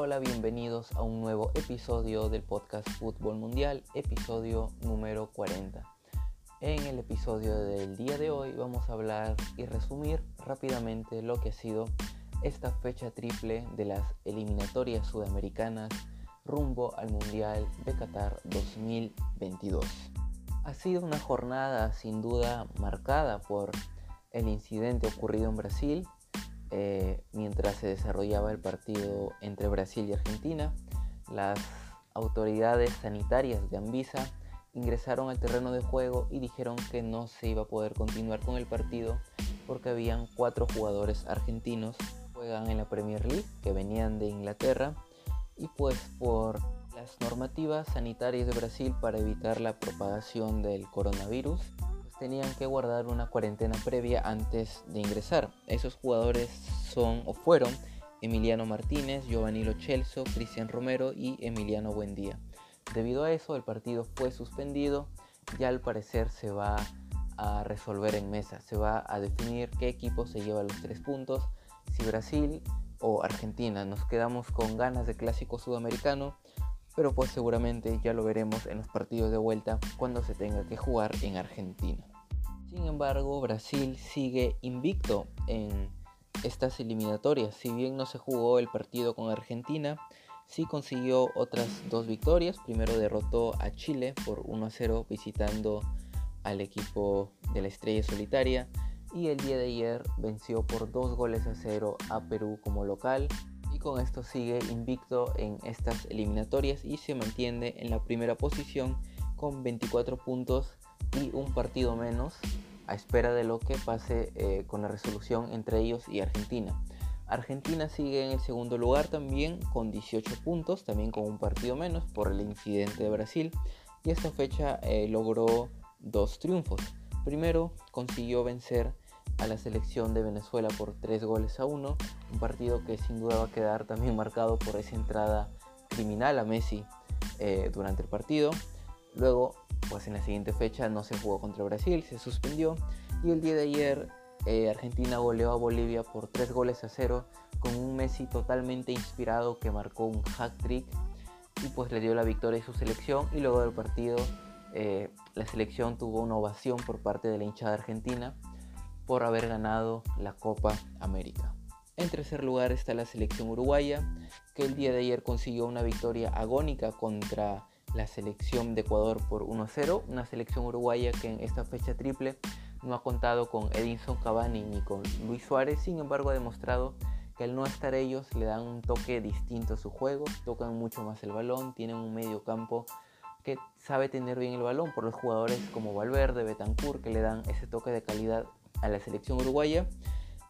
Hola, bienvenidos a un nuevo episodio del podcast Fútbol Mundial, episodio número 40. En el episodio del día de hoy vamos a hablar y resumir rápidamente lo que ha sido esta fecha triple de las eliminatorias sudamericanas rumbo al Mundial de Qatar 2022. Ha sido una jornada sin duda marcada por el incidente ocurrido en Brasil eh, mientras se desarrollaba el partido entre Brasil y Argentina. Las autoridades sanitarias de Anvisa ingresaron al terreno de juego y dijeron que no se iba a poder continuar con el partido porque habían cuatro jugadores argentinos que juegan en la Premier League que venían de Inglaterra y pues por las normativas sanitarias de Brasil para evitar la propagación del coronavirus tenían que guardar una cuarentena previa antes de ingresar. Esos jugadores son o fueron Emiliano Martínez, Giovanni Lo Celso, Cristian Romero y Emiliano Buendía. Debido a eso, el partido fue suspendido. Ya al parecer se va a resolver en mesa. Se va a definir qué equipo se lleva los tres puntos. Si Brasil o Argentina. Nos quedamos con ganas de clásico sudamericano. Pero pues seguramente ya lo veremos en los partidos de vuelta cuando se tenga que jugar en Argentina. Sin embargo, Brasil sigue invicto en estas eliminatorias. Si bien no se jugó el partido con Argentina, sí consiguió otras dos victorias. Primero derrotó a Chile por 1 a 0 visitando al equipo de la Estrella Solitaria. Y el día de ayer venció por 2 goles a 0 a Perú como local. Y con esto sigue invicto en estas eliminatorias y se mantiene en la primera posición con 24 puntos y un partido menos a espera de lo que pase eh, con la resolución entre ellos y Argentina. Argentina sigue en el segundo lugar también con 18 puntos, también con un partido menos por el incidente de Brasil y esta fecha eh, logró dos triunfos. Primero consiguió vencer a la selección de Venezuela por 3 goles a 1, un partido que sin duda va a quedar también marcado por esa entrada criminal a Messi eh, durante el partido. Luego pues en la siguiente fecha no se jugó contra Brasil, se suspendió y el día de ayer eh, Argentina goleó a Bolivia por 3 goles a 0 con un Messi totalmente inspirado que marcó un hack trick y pues le dio la victoria a su selección y luego del partido eh, la selección tuvo una ovación por parte de la hinchada argentina por haber ganado la Copa América. En tercer lugar está la selección uruguaya que el día de ayer consiguió una victoria agónica contra la selección de Ecuador por 1-0, una selección uruguaya que en esta fecha triple no ha contado con Edinson Cavani ni con Luis Suárez, sin embargo ha demostrado que al no estar ellos le dan un toque distinto a su juego, tocan mucho más el balón, tienen un medio campo que sabe tener bien el balón por los jugadores como Valverde, Betancourt, que le dan ese toque de calidad a la selección uruguaya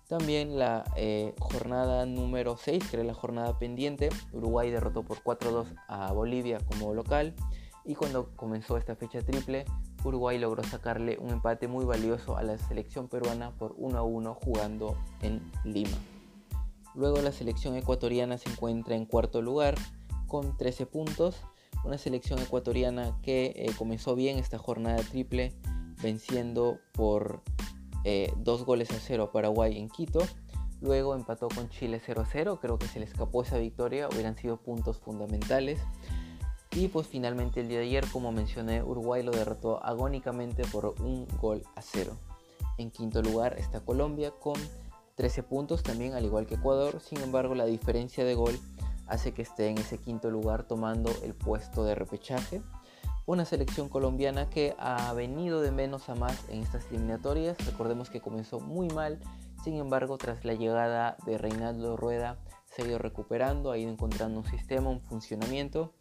también la eh, jornada número 6, que era la jornada pendiente, Uruguay derrotó por 4-2 a Bolivia como local. Y cuando comenzó esta fecha triple, Uruguay logró sacarle un empate muy valioso a la selección peruana por 1-1 jugando en Lima. Luego la selección ecuatoriana se encuentra en cuarto lugar con 13 puntos. Una selección ecuatoriana que eh, comenzó bien esta jornada triple venciendo por eh, dos goles a cero a Paraguay en Quito. Luego empató con Chile 0-0, creo que se le escapó esa victoria, hubieran sido puntos fundamentales. Y pues finalmente el día de ayer, como mencioné, Uruguay lo derrotó agónicamente por un gol a cero. En quinto lugar está Colombia con 13 puntos también, al igual que Ecuador. Sin embargo, la diferencia de gol hace que esté en ese quinto lugar tomando el puesto de repechaje una selección colombiana que ha venido de menos a más en estas eliminatorias. Recordemos que comenzó muy mal, sin embargo, tras la llegada de Reinaldo Rueda, se ha ido recuperando, ha ido encontrando un sistema, un funcionamiento.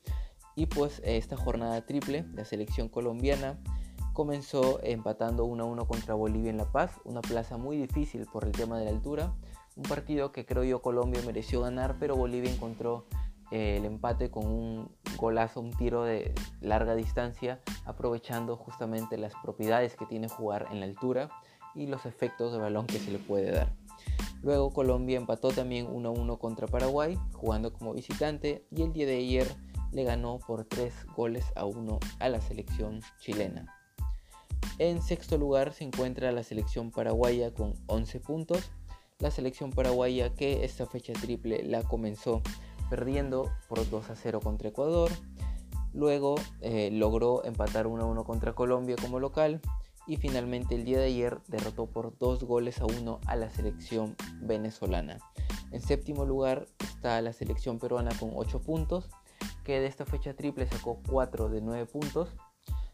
Y pues esta jornada triple, la selección colombiana comenzó empatando 1 1 contra Bolivia en La Paz, una plaza muy difícil por el tema de la altura. Un partido que creo yo Colombia mereció ganar, pero Bolivia encontró el empate con un golazo, un tiro de larga distancia, aprovechando justamente las propiedades que tiene jugar en la altura y los efectos de balón que se le puede dar. Luego Colombia empató también 1-1 contra Paraguay, jugando como visitante, y el día de ayer le ganó por 3 goles a 1 a la selección chilena. En sexto lugar se encuentra la selección paraguaya con 11 puntos. La selección paraguaya que esta fecha triple la comenzó perdiendo por 2 a 0 contra Ecuador. Luego eh, logró empatar 1 a 1 contra Colombia como local y finalmente el día de ayer derrotó por 2 goles a 1 a la selección venezolana. En séptimo lugar está la selección peruana con 8 puntos, que de esta fecha triple sacó 4 de 9 puntos.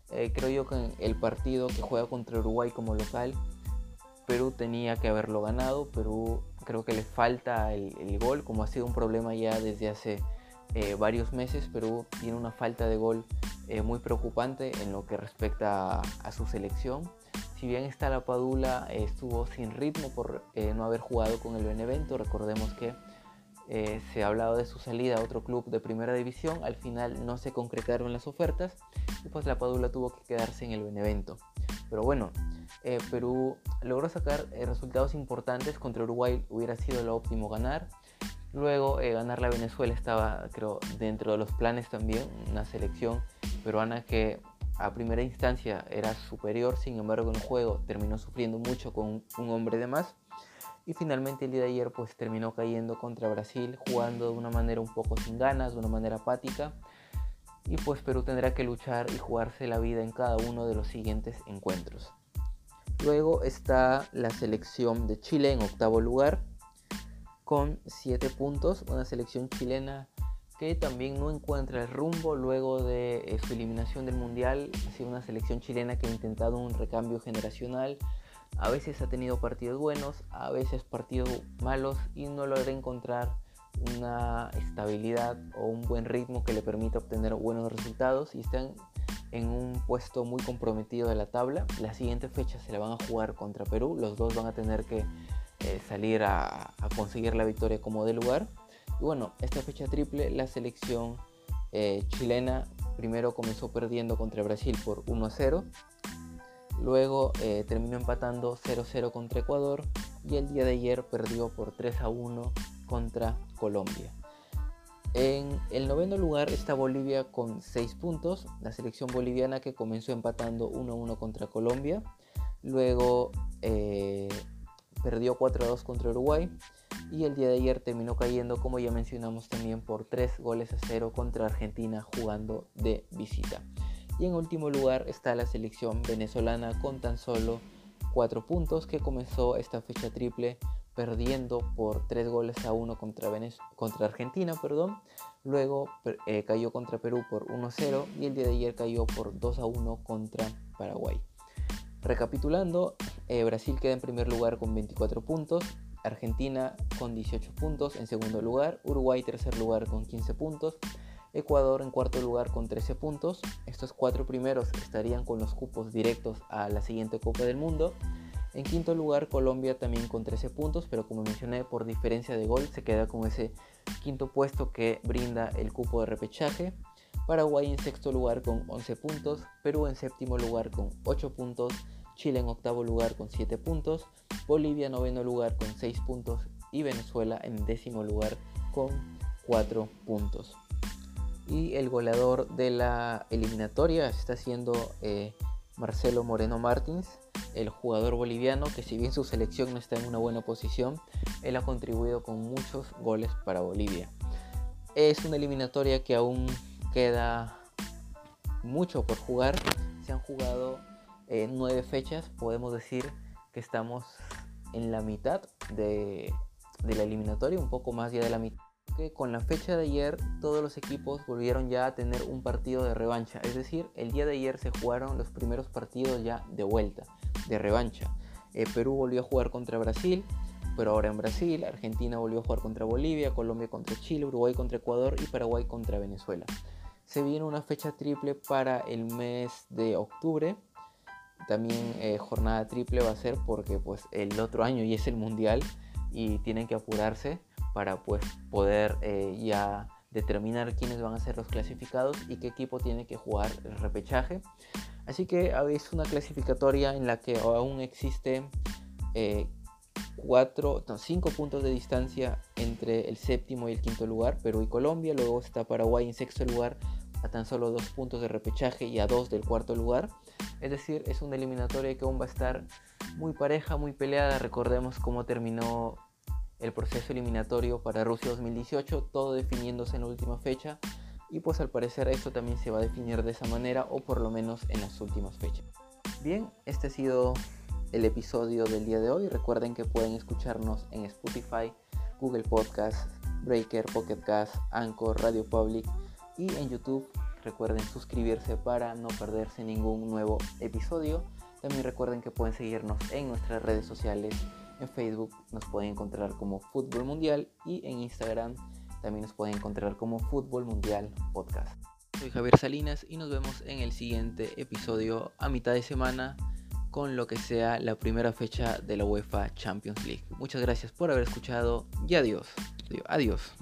Eh, creo yo que en el partido que juega contra Uruguay como local, Perú tenía que haberlo ganado. Perú creo que le falta el, gol, como ha sido un problema ya desde hace eh, varios meses. Perú tiene una falta de gol eh, muy preocupante en lo que respecta a, su selección. Si bien está la Padula, estuvo sin ritmo por no haber jugado con el Benevento. Recordemos que eh, se ha hablado de su salida a otro club de primera división, al final no se concretaron las ofertas y pues la Padula tuvo que quedarse en el Benevento. Pero bueno, eh, Perú logró sacar eh, resultados importantes, contra Uruguay hubiera sido lo óptimo ganar. Luego ganar la Venezuela estaba, creo, dentro de los planes también, una selección peruana que a primera instancia era superior, sin embargo en el juego terminó sufriendo mucho con un hombre de más y finalmente el día de ayer pues terminó cayendo contra Brasil jugando de una manera un poco sin ganas, de una manera apática y pues Perú tendrá que luchar y jugarse la vida en cada uno de los siguientes encuentros. Luego está la selección de Chile en octavo lugar con 7 puntos, una selección chilena que también no encuentra el rumbo luego de eh, su eliminación del Mundial. Ha sido una selección chilena que ha intentado un recambio generacional, a veces ha tenido partidos buenos, a veces partidos malos y no logra encontrar una estabilidad o un buen ritmo que le permita obtener buenos resultados. Y están en un puesto muy comprometido de la tabla. La siguiente fecha se la van a jugar contra Perú, los dos van a tener que eh, salir a, conseguir la victoria como de lugar. Y bueno, esta fecha triple, la selección eh, chilena primero comenzó perdiendo contra Brasil por 1 a 0 Luego eh, terminó empatando 0-0 contra Ecuador y el día de ayer perdió por 3-1 contra Colombia. En el noveno lugar está Bolivia con 6 puntos, la selección boliviana que comenzó empatando 1-1 contra Colombia, luego eh, perdió 4-2 contra Uruguay y el día de ayer terminó cayendo, como ya mencionamos también, por 3 goles a 0 contra Argentina jugando de visita. Y en último lugar está la selección venezolana con tan solo 4 puntos que comenzó esta fecha triple perdiendo por 3 goles a 1 contra, Argentina. Luego eh, cayó contra Perú por 1-0 y el día de ayer cayó por 2-1 contra Paraguay. Recapitulando, eh, Brasil queda en primer lugar con 24 puntos, Argentina con 18 puntos en segundo lugar, Uruguay tercer lugar con 15 puntos, Ecuador en cuarto lugar con 13 puntos. Estos cuatro primeros estarían con los cupos directos a la siguiente Copa del Mundo. En quinto lugar Colombia también con 13 puntos, pero como mencioné por diferencia de gol se queda con ese quinto puesto que brinda el cupo de repechaje. Paraguay en sexto lugar con 11 puntos, Perú en séptimo lugar con 8 puntos, Chile en octavo lugar con 7 puntos, Bolivia en noveno lugar con 6 puntos y Venezuela en décimo lugar con 4 puntos y el goleador de la eliminatoria está siendo eh, Marcelo Moreno Martins, el jugador boliviano que si bien su selección no está en una buena posición, él ha contribuido con muchos goles para Bolivia. Es una eliminatoria que aún queda mucho por jugar. Se han jugado eh, nueve fechas, podemos decir que estamos en la mitad de, la eliminatoria, un poco más ya de la mitad con la fecha de ayer todos los equipos volvieron ya a tener un partido de revancha. Es decir, el día de ayer se jugaron los primeros partidos ya de vuelta, de revancha. Eh, Perú volvió a jugar contra Brasil, pero ahora en Brasil. Argentina volvió a jugar contra Bolivia, Colombia contra Chile, Uruguay contra Ecuador y Paraguay contra Venezuela. Se viene una fecha triple para el mes de octubre. También eh, jornada triple va a ser porque pues el otro año ya es el mundial y tienen que apurarse para pues, poder eh, ya determinar quiénes van a ser los clasificados y qué equipo tiene que jugar el repechaje. Así que es una clasificatoria en la que aún existe eh, cuatro, cinco puntos de distancia entre el séptimo y el quinto lugar, Perú y Colombia. Luego está Paraguay en sexto lugar a tan solo dos puntos de repechaje y a dos del cuarto lugar. Es decir, es una eliminatoria que aún va a estar muy pareja, muy peleada. Recordemos cómo terminó el proceso eliminatorio para Rusia 2018, todo definiéndose en la última fecha y pues al parecer esto también se va a definir de esa manera o por lo menos en las últimas fechas. Bien, este ha sido el episodio del día de hoy. Recuerden que pueden escucharnos en Spotify, Google Podcast, Breaker, Pocket Cast, Anchor, Radio Public y en YouTube. Recuerden suscribirse para no perderse ningún nuevo episodio. También recuerden que pueden seguirnos en nuestras redes sociales. En Facebook nos pueden encontrar como Fútbol Mundial y en Instagram también nos pueden encontrar como Fútbol Mundial Podcast. Soy Javier Salinas y nos vemos en el siguiente episodio a mitad de semana con lo que sea la primera fecha de la UEFA Champions League. Muchas gracias por haber escuchado y adiós. Adiós.